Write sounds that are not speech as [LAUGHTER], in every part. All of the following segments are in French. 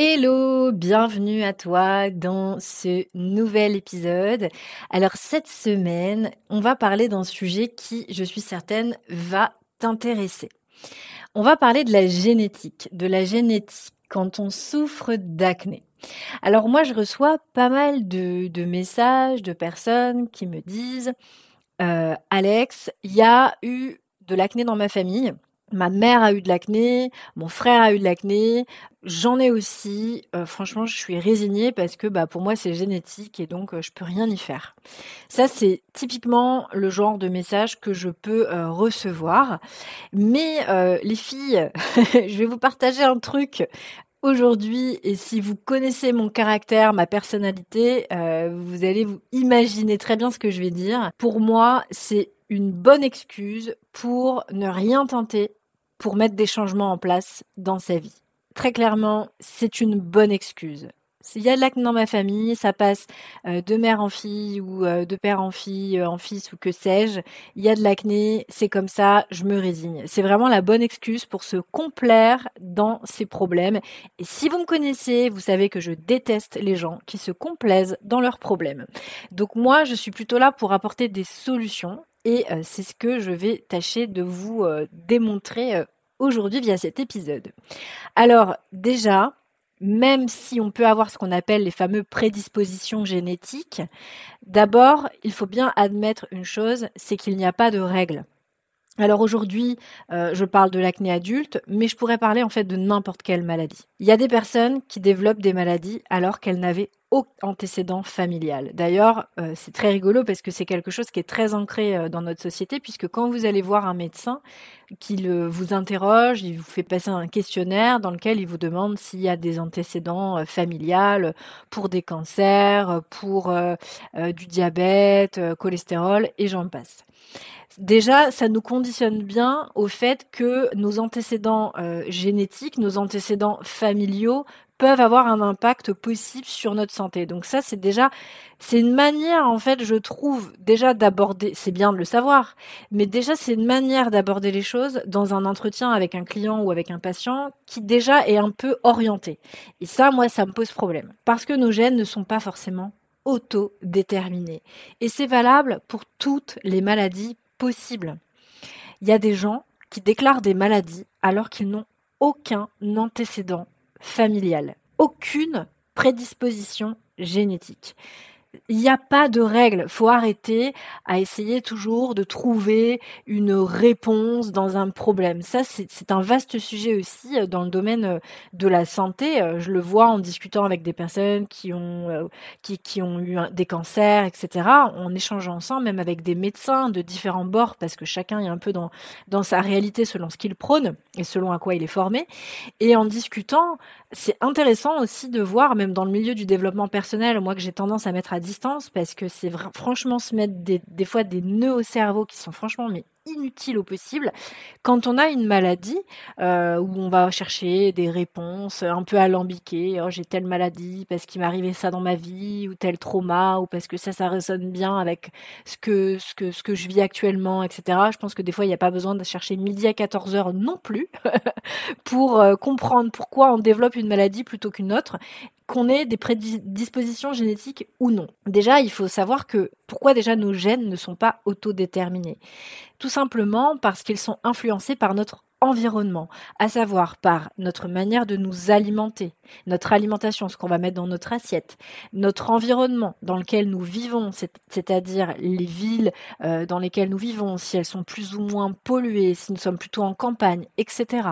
Hello, bienvenue à toi dans ce nouvel épisode. Alors cette semaine, on va parler d'un sujet qui, je suis certaine, va t'intéresser. On va parler de la génétique, de la génétique quand on souffre d'acné. Alors moi, je reçois pas mal de, messages de personnes qui me disent, euh, Alex, il y a eu de l'acné dans ma famille. Ma mère a eu de l'acné, mon frère a eu de l'acné, j'en ai aussi. Euh, franchement, je suis résignée parce que bah, pour moi, c'est génétique et donc euh, je peux rien y faire. Ça, c'est typiquement le genre de message que je peux euh, recevoir. Mais les filles, [LAUGHS] je vais vous partager un truc aujourd'hui et si vous connaissez mon caractère, ma personnalité, vous allez vous imaginer très bien ce que je vais dire. Pour moi, c'est une bonne excuse pour ne rien tenter pour mettre des changements en place dans sa vie. Très clairement, c'est une bonne excuse. S'il y a de l'acné dans ma famille, ça passe euh, de mère en fille ou euh, de père en fille, euh, en fils ou que sais-je. Il y a de l'acné, c'est comme ça, je me résigne. C'est vraiment la bonne excuse pour se complaire dans ses problèmes. Et si vous me connaissez, vous savez que je déteste les gens qui se complaisent dans leurs problèmes. Donc moi, je suis plutôt là pour apporter des solutions et euh, c'est ce que je vais tâcher de vous euh, démontrer euh, aujourd'hui via cet épisode. Alors déjà, même si on peut avoir ce qu'on appelle les fameux prédispositions génétiques, d'abord, il faut bien admettre une chose, c'est qu'il n'y a pas de règle. Alors aujourd'hui, je parle de l'acné adulte, mais je pourrais parler en fait de n'importe quelle maladie. Il y a des personnes qui développent des maladies alors qu'elles n'avaient antécédent familial. D'ailleurs, euh, c'est très rigolo parce que c'est quelque chose qui est très ancré euh, dans notre société, puisque quand vous allez voir un médecin, qu'il vous interroge, il vous fait passer un questionnaire dans lequel il vous demande s'il y a des antécédents euh, familiales pour des cancers, pour du diabète, cholestérol, et j'en passe. Déjà, ça nous conditionne bien au fait que nos antécédents génétiques, nos antécédents familiaux peuvent avoir un impact possible sur notre santé. Donc ça, c'est déjà, c'est une manière, en fait, je trouve, déjà d'aborder, c'est bien de le savoir, mais déjà, c'est une manière d'aborder les choses dans un entretien avec un client ou avec un patient qui déjà est un peu orienté. Et ça, moi, ça me pose problème. Parce que nos gènes ne sont pas forcément auto-déterminés. Et c'est valable pour toutes les maladies possibles. Il y a des gens qui déclarent des maladies alors qu'ils n'ont aucun antécédent familiale, aucune prédisposition génétique il n'y a pas de règle. Faut arrêter à essayer toujours de trouver une réponse dans un problème. Ça, c'est un vaste sujet aussi euh, dans le domaine euh, de la santé. Euh, je le vois en discutant avec des personnes qui ont, qui, qui ont eu des cancers, etc. On échange ensemble, même avec des médecins de différents bords, parce que chacun est un peu dans, dans sa réalité selon ce qu'il prône et selon à quoi il est formé. Et en discutant, c'est intéressant aussi de voir, même dans le milieu du développement personnel, moi que j'ai tendance à mettre à distance, parce que c'est franchement se mettre des, des fois des nœuds au cerveau qui sont franchement mais inutile au possible. Quand on a une maladie euh, où on va chercher des réponses un peu alambiquées, oh, j'ai telle maladie parce qu'il m'est arrivé ça dans ma vie, ou tel trauma, ou parce que ça, ça résonne bien avec ce que, ce que, ce que je vis actuellement, etc. Je pense que des fois, il n'y a pas besoin de chercher midi à 14 heures non plus [LAUGHS] pour euh, comprendre pourquoi on développe une maladie plutôt qu'une autre qu'on ait des prédispositions génétiques ou non. Déjà, il faut savoir que pourquoi déjà nos gènes ne sont pas autodéterminés? Tout simplement parce qu'ils sont influencés par notre environnement, à savoir par notre manière de nous alimenter, notre alimentation, ce qu'on va mettre dans notre assiette, notre environnement dans lequel nous vivons, c'est-à-dire les villes euh, dans lesquelles nous vivons, si elles sont plus ou moins polluées, si nous sommes plutôt en campagne, etc.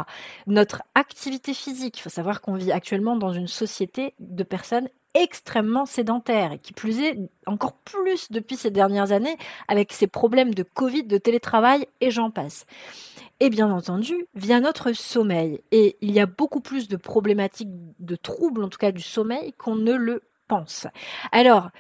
Notre activité physique, il faut savoir qu'on vit actuellement dans une société de personnes extrêmement sédentaire et qui plus est encore plus depuis ces dernières années avec ces problèmes de Covid, de télétravail et j'en passe. Et bien entendu, via notre sommeil. Et il y a beaucoup plus de problématiques, de troubles en tout cas du sommeil qu'on ne le pense. Alors,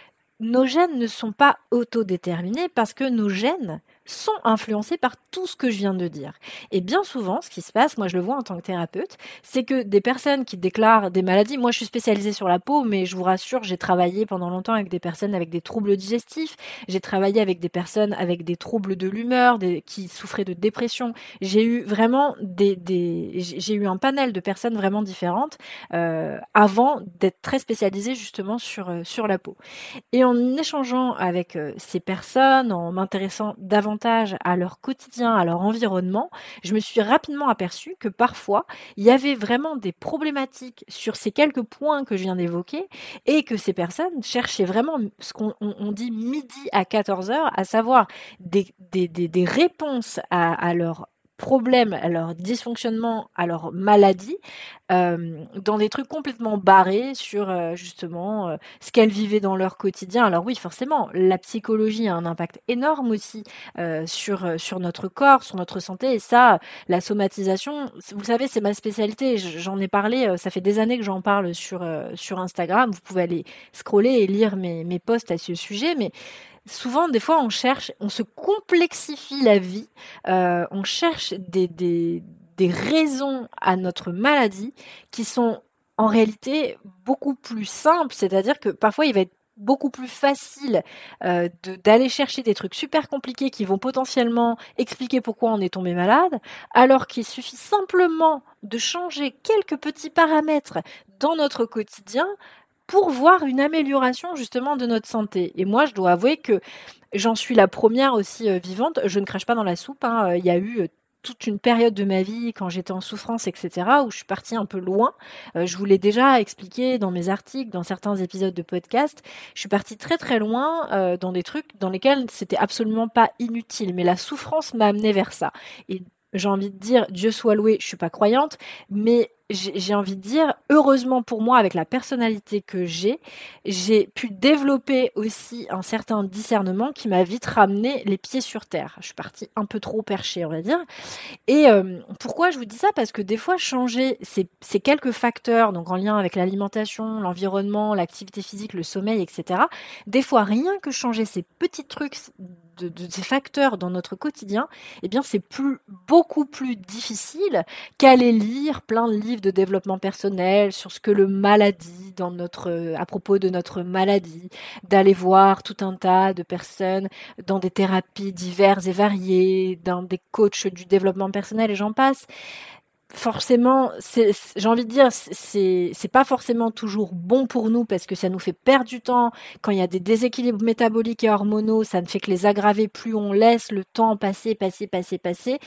nos gènes ne sont pas autodéterminés parce que nos gènes sont influencés par tout ce que je viens de dire. Et bien souvent, ce qui se passe, moi je le vois en tant que thérapeute, c'est que des personnes qui déclarent des maladies, moi je suis spécialisée sur la peau, mais je vous rassure, j'ai travaillé pendant longtemps avec des personnes avec des troubles digestifs, j'ai travaillé avec des personnes avec des troubles de l'humeur, qui souffraient de dépression. J'ai eu vraiment des, j'ai eu un panel de personnes vraiment différentes euh, avant d'être très spécialisée justement sur euh, sur la peau. Et en échangeant avec euh, ces personnes, en m'intéressant davantage à leur quotidien, à leur environnement, je me suis rapidement aperçu que parfois, il y avait vraiment des problématiques sur ces quelques points que je viens d'évoquer et que ces personnes cherchaient vraiment ce qu'on dit midi à 14 heures, à savoir des, des, réponses à, à leurs problèmes, à leur dysfonctionnement, à leur maladie, euh, dans des trucs complètement barrés sur euh, justement euh, ce qu'elles vivaient dans leur quotidien. Alors oui, forcément, la psychologie a un impact énorme aussi sur sur notre corps, sur notre santé. Et ça, la somatisation, vous savez, c'est ma spécialité. J'en ai parlé. Ça fait des années que j'en parle sur sur Instagram. Vous pouvez aller scroller et lire mes mes posts à ce sujet, mais souvent, des fois, on cherche, on se complexifie la vie, euh, on cherche des, des, des raisons à notre maladie qui sont en réalité beaucoup plus simples, c'est-à-dire que parfois il va être beaucoup plus facile euh, d'aller chercher des trucs super compliqués qui vont potentiellement expliquer pourquoi on est tombé malade, alors qu'il suffit simplement de changer quelques petits paramètres dans notre quotidien pour voir une amélioration justement de notre santé. Et moi, je dois avouer que j'en suis la première aussi euh, vivante. Je ne crache pas dans la soupe. Hein. Il y a eu euh, toute une période de ma vie quand j'étais en souffrance, etc., où je suis partie un peu loin. Euh, je vous l'ai déjà expliqué dans mes articles, dans certains épisodes de podcast. Je suis partie très très loin dans des trucs dans lesquels c'était absolument pas inutile, mais la souffrance m'a amené vers ça. Et j'ai envie de dire, Dieu soit loué, je suis pas croyante, mais j'ai envie de dire, heureusement pour moi, avec la personnalité que j'ai, j'ai pu développer aussi un certain discernement qui m'a vite ramené les pieds sur terre. Je suis partie un peu trop perchée, on va dire. Et euh, pourquoi je vous dis ça? Parce que des fois, changer ces, ces quelques facteurs, donc en lien avec l'alimentation, l'environnement, l'activité physique, le sommeil, etc., des fois, rien que changer ces petits trucs de, de, ces facteurs dans notre quotidien, eh bien c'est plus beaucoup plus difficile qu'aller lire plein de livres de développement personnel sur ce que le maladie dans notre à propos de notre maladie, d'aller voir tout un tas de personnes dans des thérapies diverses et variées, dans des coachs du développement personnel et j'en passe forcément, j'ai envie de dire, c'est pas forcément toujours bon pour nous parce que ça nous fait perdre du temps. Quand il y a des déséquilibres métaboliques et hormonaux, ça ne fait que les aggraver. Plus on laisse le temps passer, passer, passer, passer,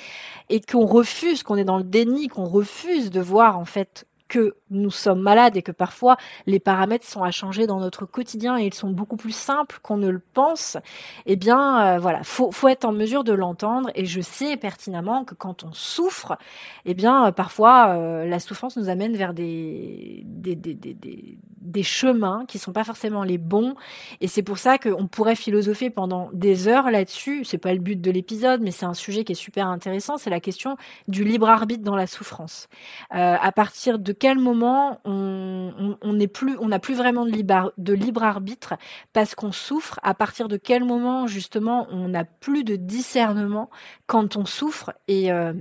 et qu'on refuse, qu'on est dans le déni, qu'on refuse de voir en fait que nous sommes malades et que parfois les paramètres sont à changer dans notre quotidien et ils sont beaucoup plus simples qu'on ne le pense, eh bien euh, voilà, faut, faut être en mesure de l'entendre et je sais pertinemment que quand on souffre, eh bien euh, parfois euh, la souffrance nous amène vers des des, des, des, des chemins qui sont pas forcément les bons et c'est pour ça qu'on pourrait philosopher pendant des heures là-dessus, c'est pas le but de l'épisode mais c'est un sujet qui est super intéressant, c'est la question du libre arbitre dans la souffrance. à partir de quel moment on n'a plus vraiment de libre, de libre arbitre parce qu'on souffre? À partir de quel moment justement on n'a plus de discernement quand on souffre? Et euh,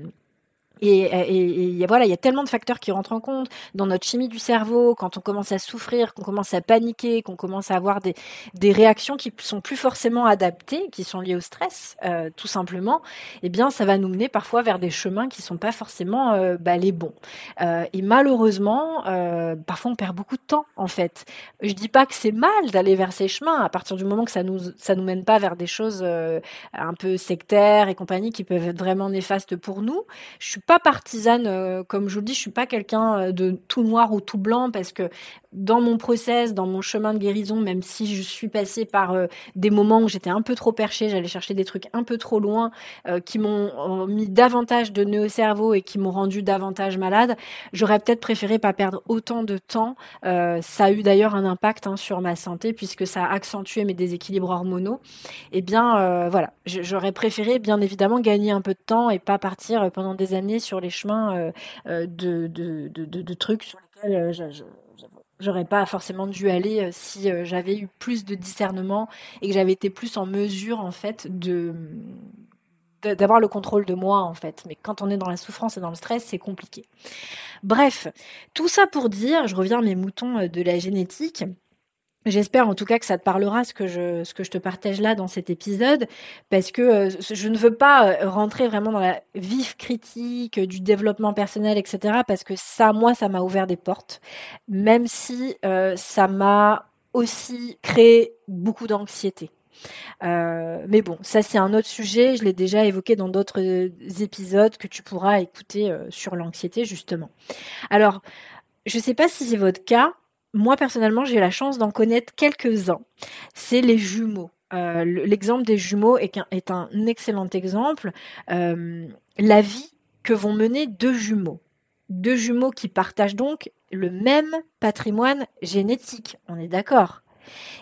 et, voilà, il y a tellement de facteurs qui rentrent en compte dans notre chimie du cerveau, quand on commence à souffrir, qu'on commence à paniquer, qu'on commence à avoir des, des réactions qui sont plus forcément adaptées, qui sont liées au stress, euh, tout simplement. Eh bien, ça va nous mener parfois vers des chemins qui sont pas forcément euh, bah, les bons. Euh, et malheureusement, parfois on perd beaucoup de temps en fait. Je dis pas que c'est mal d'aller vers ces chemins à partir du moment que ça nous ça nous mène pas vers des choses un peu sectaires et compagnie qui peuvent être vraiment néfastes pour nous. Pas partisane, euh, comme je vous le dis, je suis pas quelqu'un euh, de tout noir ou tout blanc parce que dans mon process, dans mon chemin de guérison, même si je suis passée par euh, des moments où j'étais un peu trop perchée, j'allais chercher des trucs un peu trop loin, qui m'ont mis davantage de nœuds au cerveau et qui m'ont rendu davantage malade, j'aurais peut-être préféré pas perdre autant de temps. ça a eu d'ailleurs un impact hein, sur ma santé puisque ça a accentué mes déséquilibres hormonaux. Eh bien, voilà, j'aurais préféré bien évidemment gagner un peu de temps et pas partir pendant des années sur les chemins euh, euh, de, trucs sur lesquels euh, je, j'aurais pas forcément dû aller si j'avais eu plus de discernement et que j'avais été plus en mesure en fait de d'avoir le contrôle de moi en fait. Mais quand on est dans la souffrance et dans le stress, c'est compliqué. Bref, tout ça pour dire, je reviens à mes moutons de la génétique. J'espère en tout cas que ça te parlera ce que je ce que je te partage là dans cet épisode parce que euh, je ne veux pas euh, rentrer vraiment dans la vive critique du développement personnel etc parce que ça moi ça m'a ouvert des portes même si euh, ça m'a aussi créé beaucoup d'anxiété. mais bon, ça c'est un autre sujet, je l'ai déjà évoqué dans d'autres épisodes que tu pourras écouter sur l'anxiété justement. Alors, je ne sais pas si c'est votre cas, moi, personnellement, j'ai la chance d'en connaître quelques-uns. C'est les jumeaux. Euh, l'exemple des jumeaux est un, excellent exemple. Euh, la vie que vont mener deux jumeaux. Deux jumeaux qui partagent donc le même patrimoine génétique. On est d'accord?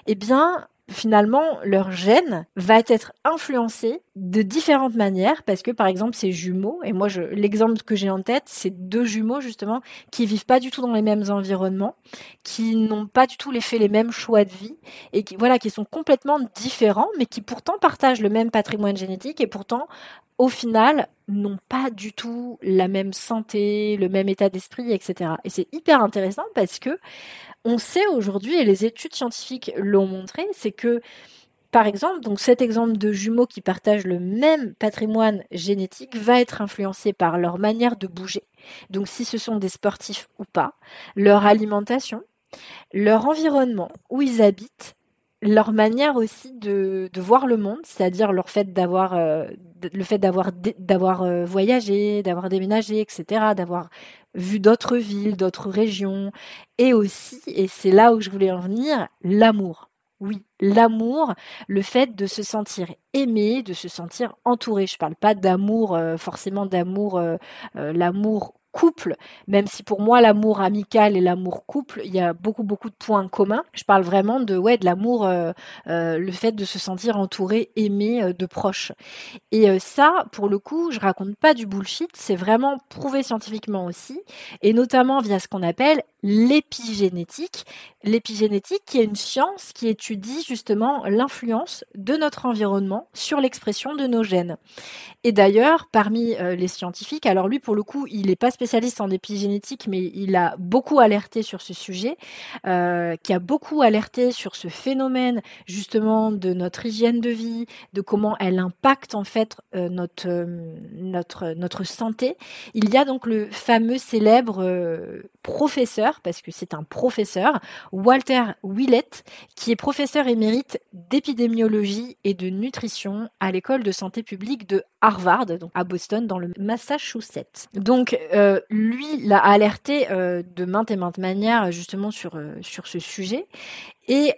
Eh bien, finalement, leur gène va être influencé de différentes manières parce que, par exemple, ces jumeaux, et moi, l'exemple que j'ai en tête, c'est deux jumeaux, justement, qui vivent pas du tout dans les mêmes environnements, qui n'ont pas du tout les, fait les mêmes choix de vie et qui, voilà, qui sont complètement différents, mais qui pourtant partagent le même patrimoine génétique et pourtant, au final, n'ont pas du tout la même santé, le même état d'esprit, etc. Et c'est hyper intéressant parce que on sait aujourd'hui, et les études scientifiques l'ont montré, c'est que, par exemple, donc cet exemple de jumeaux qui partagent le même patrimoine génétique va être influencé par leur manière de bouger. Donc, si ce sont des sportifs ou pas, leur alimentation, leur environnement où ils habitent, leur manière aussi de, voir le monde, c'est-à-dire leur fait d'avoir euh, le fait d'avoir d'avoir euh, voyagé, d'avoir déménagé, etc., d'avoir vu d'autres villes, d'autres régions, et aussi, et c'est là où je voulais en venir, l'amour. Oui, l'amour, le fait de se sentir aimé, de se sentir entouré. Je parle pas d'amour, euh, forcément d'amour, l'amour couple, même si pour moi l'amour amical et l'amour couple, il y a beaucoup beaucoup de points communs. Je parle vraiment de ouais de l'amour, euh, euh, le fait de se sentir entouré, aimé euh, de proches. Et ça, pour le coup, je raconte pas du bullshit, c'est vraiment prouvé scientifiquement aussi, et notamment via ce qu'on appelle l'épigénétique. L'épigénétique qui est une science qui étudie justement l'influence de notre environnement sur l'expression de nos gènes. Et d'ailleurs, parmi les scientifiques, alors lui pour le coup, il n'est pas spécialiste en épigénétique, mais il a beaucoup alerté sur ce sujet, euh, qui a beaucoup alerté sur ce phénomène justement de notre hygiène de vie, de comment elle impacte en fait euh, notre, euh, notre, notre santé. Il y a donc le fameux célèbre professeur, parce que c'est un professeur, Walter Willett, qui est professeur émérite d'épidémiologie et de nutrition à l'école de santé publique de Harvard, donc à Boston, dans le Massachusetts. Donc, euh, lui l'a alerté euh, de maintes et maintes manières justement sur, euh, sur ce sujet. Et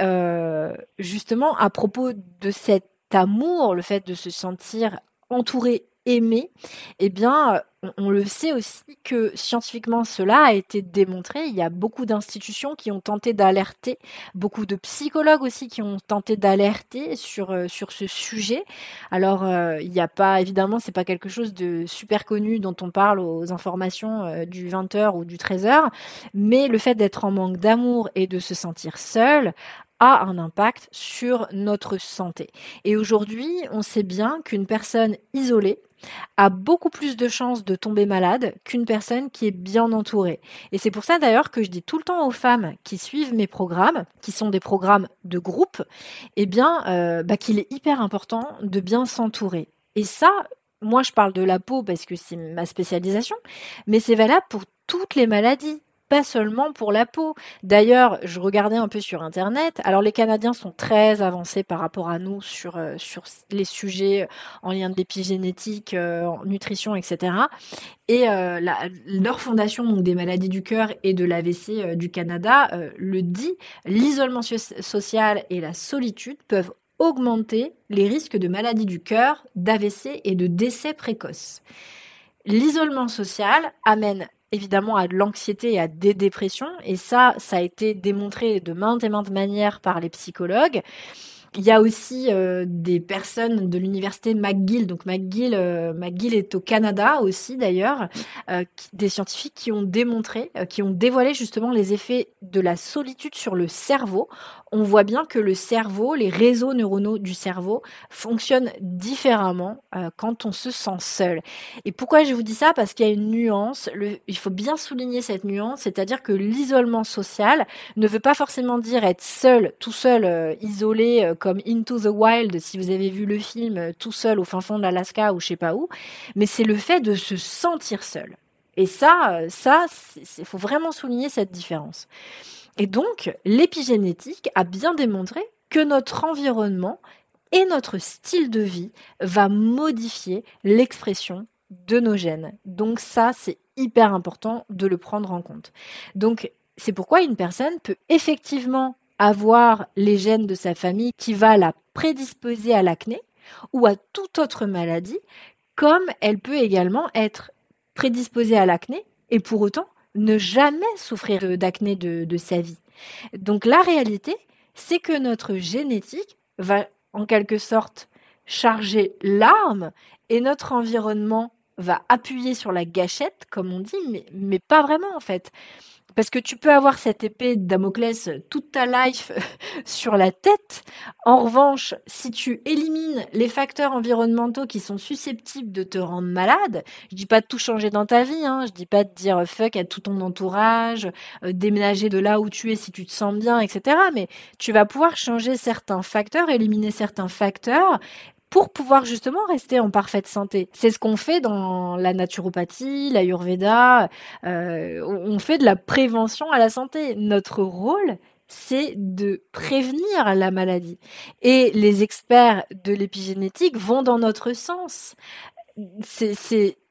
justement, à propos de cet amour, le fait de se sentir entouré aimé, eh bien, on le sait aussi que scientifiquement cela a été démontré. Il y a beaucoup d'institutions qui ont tenté d'alerter, beaucoup de psychologues aussi qui ont tenté d'alerter sur euh, sur ce sujet. Alors euh, il n'y a pas évidemment c'est pas quelque chose de super connu dont on parle aux informations euh, du 20h ou du 13h, mais le fait d'être en manque d'amour et de se sentir seul a un impact sur notre santé. Et aujourd'hui, on sait bien qu'une personne isolée a beaucoup plus de chances de tomber malade qu'une personne qui est bien entourée. Et c'est pour ça d'ailleurs que je dis tout le temps aux femmes qui suivent mes programmes, qui sont des programmes de groupe, eh bien, euh, bah, qu'il est hyper important de bien s'entourer. Et ça, moi je parle de la peau parce que c'est ma spécialisation, mais c'est valable pour toutes les maladies pas seulement pour la peau. D'ailleurs, je regardais un peu sur Internet. Alors, les Canadiens sont très avancés par rapport à nous sur, euh, sur les sujets en lien de l'épigénétique, euh, nutrition, etc. Et leur fondation des maladies du cœur et de l'AVC du Canada le dit, l'isolement social et la solitude peuvent augmenter les risques de maladies du cœur, d'AVC et de décès précoces. L'isolement social amène évidemment à de l'anxiété et à des dépressions, et ça, ça a été démontré de maintes et maintes manières par les psychologues. Il y a aussi euh, des personnes de l'université McGill. Donc McGill, euh, McGill est au Canada aussi d'ailleurs, euh, des scientifiques qui ont démontré, qui ont dévoilé justement les effets de la solitude sur le cerveau. On voit bien que le cerveau, les réseaux neuronaux du cerveau fonctionnent différemment quand on se sent seul. Et pourquoi je vous dis ça? Parce qu'il y a une nuance. Il faut bien souligner cette nuance, c'est-à-dire que l'isolement social ne veut pas forcément dire être seul, tout seul, isolé comme Into the Wild, si vous avez vu le film euh, tout seul au fin fond de l'Alaska ou je sais pas où, mais c'est le fait de se sentir seul. Et ça, euh, ça, il faut vraiment souligner cette différence. Et donc, l'épigénétique a bien démontré que notre environnement et notre style de vie va modifier l'expression de nos gènes. Donc ça, c'est hyper important de le prendre en compte. Donc, c'est pourquoi une personne peut effectivement avoir les gènes de sa famille qui va la prédisposer à l'acné ou à toute autre maladie, comme elle peut également être prédisposée à l'acné et pour autant ne jamais souffrir d'acné de, sa vie. Donc la réalité, c'est que notre génétique va en quelque sorte charger l'arme et notre environnement va appuyer sur la gâchette, comme on dit, mais, mais pas vraiment en fait. Parce que tu peux avoir cette épée de Damoclès toute ta life [LAUGHS] sur la tête. En revanche, si tu élimines les facteurs environnementaux qui sont susceptibles de te rendre malade, je dis pas de tout changer dans ta vie, hein, je dis pas de dire fuck à tout ton entourage, euh, déménager de là où tu es si tu te sens bien, etc. Mais tu vas pouvoir changer certains facteurs, éliminer certains facteurs pour pouvoir justement rester en parfaite santé. C'est ce qu'on fait dans la naturopathie, la Yurveda. Euh, on fait de la prévention à la santé. Notre rôle, c'est de prévenir la maladie. Et les experts de l'épigénétique vont dans notre sens.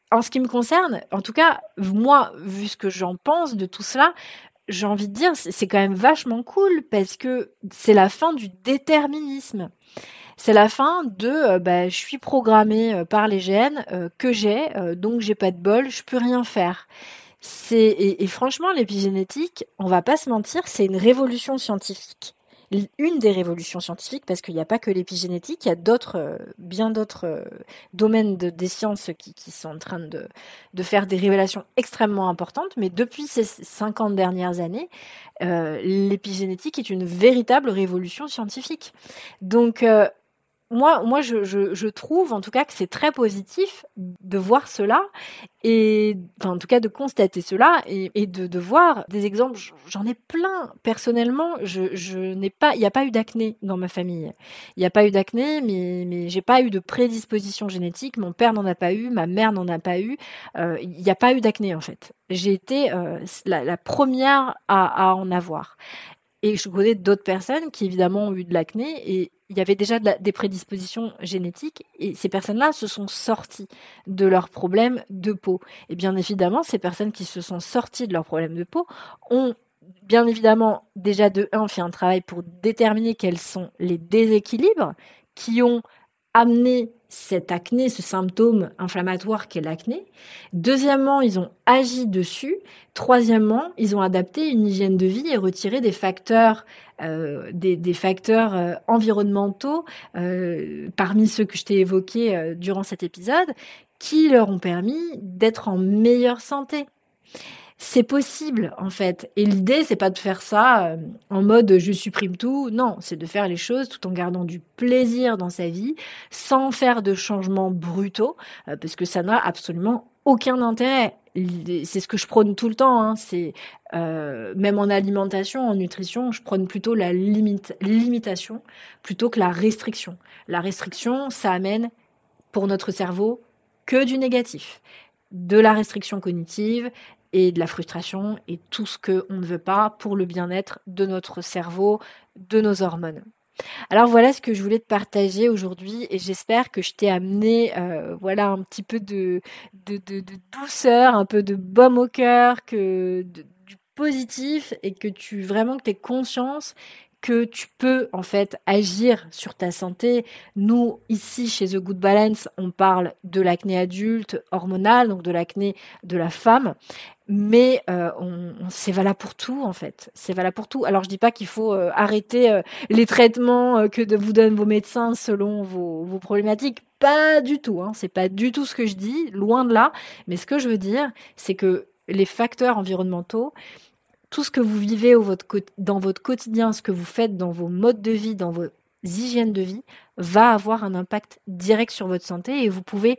En ce qui me concerne, en tout cas, moi, vu ce que j'en pense de tout cela, j'ai envie de dire, c'est quand même vachement cool parce que c'est la fin du déterminisme c'est la fin de euh, bah, je suis programmée euh, par les gènes euh, que j'ai, donc j'ai pas de bol, je peux rien faire. C'est et, franchement l'épigénétique, on va pas se mentir, c'est une révolution scientifique une des révolutions scientifiques, parce qu'il n'y a pas que l'épigénétique, il y a d'autres, bien d'autres domaines de, des sciences qui, sont en train de, faire des révélations extrêmement importantes. Mais depuis ces 50 dernières années, l'épigénétique est une véritable révolution scientifique. Donc, moi, moi je, trouve en tout cas que c'est très positif de voir cela et en tout cas de constater cela et, de, voir des exemples. J'en ai plein personnellement. Je, n'ai pas, il n'y a pas eu d'acné dans ma famille. Il n'y a pas eu d'acné, mais mais j'ai pas eu de prédisposition génétique. Mon père n'en a pas eu, ma mère n'en a pas eu. Euh, il n'y a pas eu d'acné en fait. J'ai été euh, la, la, première à, à en avoir. Et je connais d'autres personnes qui évidemment ont eu de l'acné et il y avait déjà des prédispositions génétiques et ces personnes-là se sont sorties de leurs problèmes de peau. Et bien évidemment, ces personnes qui se sont sorties de leurs problèmes de peau ont bien évidemment déjà de un fait un travail pour déterminer quels sont les déséquilibres qui ont amené cette acné, ce symptôme inflammatoire qu'est l'acné. Deuxièmement, ils ont agi dessus. Troisièmement, ils ont adapté une hygiène de vie et retiré des facteurs, euh, des, facteurs euh, environnementaux euh, parmi ceux que je t'ai évoqués durant cet épisode, qui leur ont permis d'être en meilleure santé c'est possible en fait. Et l'idée, c'est pas de faire ça euh, en mode je supprime tout. Non, c'est de faire les choses tout en gardant du plaisir dans sa vie, sans faire de changements brutaux, euh, parce que ça n'a absolument aucun intérêt. C'est ce que je prône tout le temps. Hein. C'est euh, même en alimentation, en nutrition, je prône plutôt la limite, limitation plutôt que la restriction. La restriction, ça amène pour notre cerveau que du négatif de la restriction cognitive et de la frustration et tout ce qu'on ne veut pas pour le bien-être de notre cerveau, de nos hormones. Alors voilà ce que je voulais te partager aujourd'hui et j'espère que je t'ai amené euh, voilà un petit peu de, de, douceur, un peu de baume au cœur, que du positif et que tu vraiment que tu aies conscience que tu peux en fait agir sur ta santé. Nous, ici chez The Good Balance, on parle de l'acné adulte hormonal, donc de l'acné de la femme. Mais euh, c'est valable pour tout en fait. C'est valable pour tout. Alors je dis pas qu'il faut euh, arrêter euh, les traitements que vous donnent vos médecins selon vos, vos problématiques. Pas du tout. Hein. C'est pas du tout ce que je dis. Loin de là. Mais ce que je veux dire, c'est que les facteurs environnementaux, tout ce que vous vivez dans votre quotidien, ce que vous faites dans vos modes de vie, dans vos hygiènes de vie, va avoir un impact direct sur votre santé et vous pouvez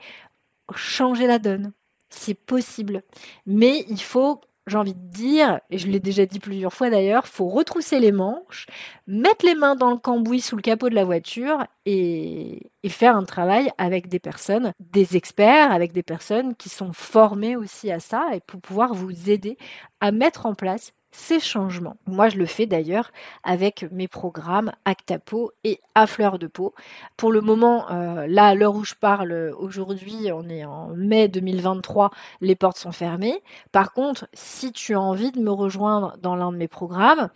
changer la donne. C'est possible. Mais il faut j'ai envie de dire, et je l'ai déjà dit plusieurs fois d'ailleurs, faut retrousser les manches, mettre les mains dans le cambouis sous le capot de la voiture et, et, faire un travail avec des personnes, des experts, avec des personnes qui sont formées aussi à ça et pour pouvoir vous aider à mettre en place ces changements. Moi, je le fais d'ailleurs avec mes programmes Actapo et à fleur de peau. Pour le moment, euh, là, à l'heure où je parle, aujourd'hui, on est en mai 2023, les portes sont fermées. Par contre, si tu as envie de me rejoindre dans l'un de mes programmes,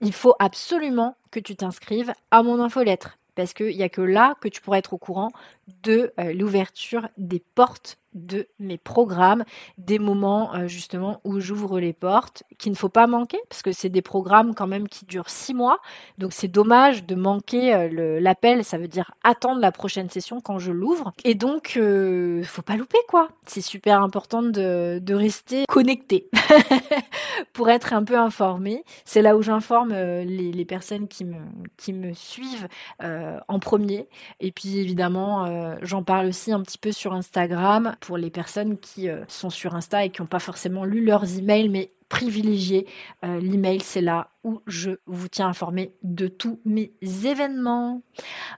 il faut absolument que tu t'inscrives à mon infolettre parce qu'il n'y a que là que tu pourras être au courant de euh, l'ouverture des portes de mes programmes, des moments euh, justement où j'ouvre les portes, qu'il ne faut pas manquer, parce que c'est des programmes quand même qui durent six mois, donc c'est dommage de manquer euh, l'appel, ça veut dire attendre la prochaine session quand je l'ouvre, et donc euh, faut pas louper quoi, c'est super important de, rester connecté [LAUGHS] pour être un peu informé, c'est là où j'informe les, les, personnes qui me, qui me suivent en premier, et puis évidemment j'en parle aussi un petit peu sur Instagram, pour les personnes qui euh, sont sur Insta et qui n'ont pas forcément lu leurs emails, mais privilégier euh, l'email, c'est là où je vous tiens informé de tous mes événements.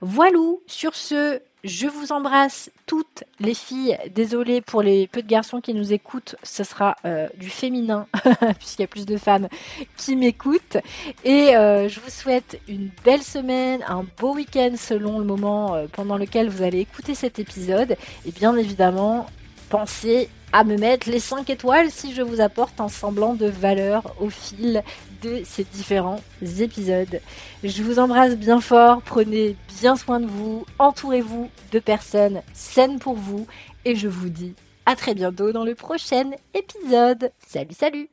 Voilà, sur ce, je vous embrasse toutes les filles. Désolée pour les peu de garçons qui nous écoutent, ce sera euh, du féminin [LAUGHS] puisqu'il y a plus de femmes qui m'écoutent. Et je vous souhaite une belle semaine, un beau week-end selon le moment pendant lequel vous allez écouter cet épisode. Et bien évidemment, pensez à me mettre les 5 étoiles si je vous apporte un semblant de valeur au fil de ces différents épisodes. Je vous embrasse bien fort, prenez bien soin de vous, entourez-vous de personnes saines pour vous et je vous dis à très bientôt dans le prochain épisode. Salut salut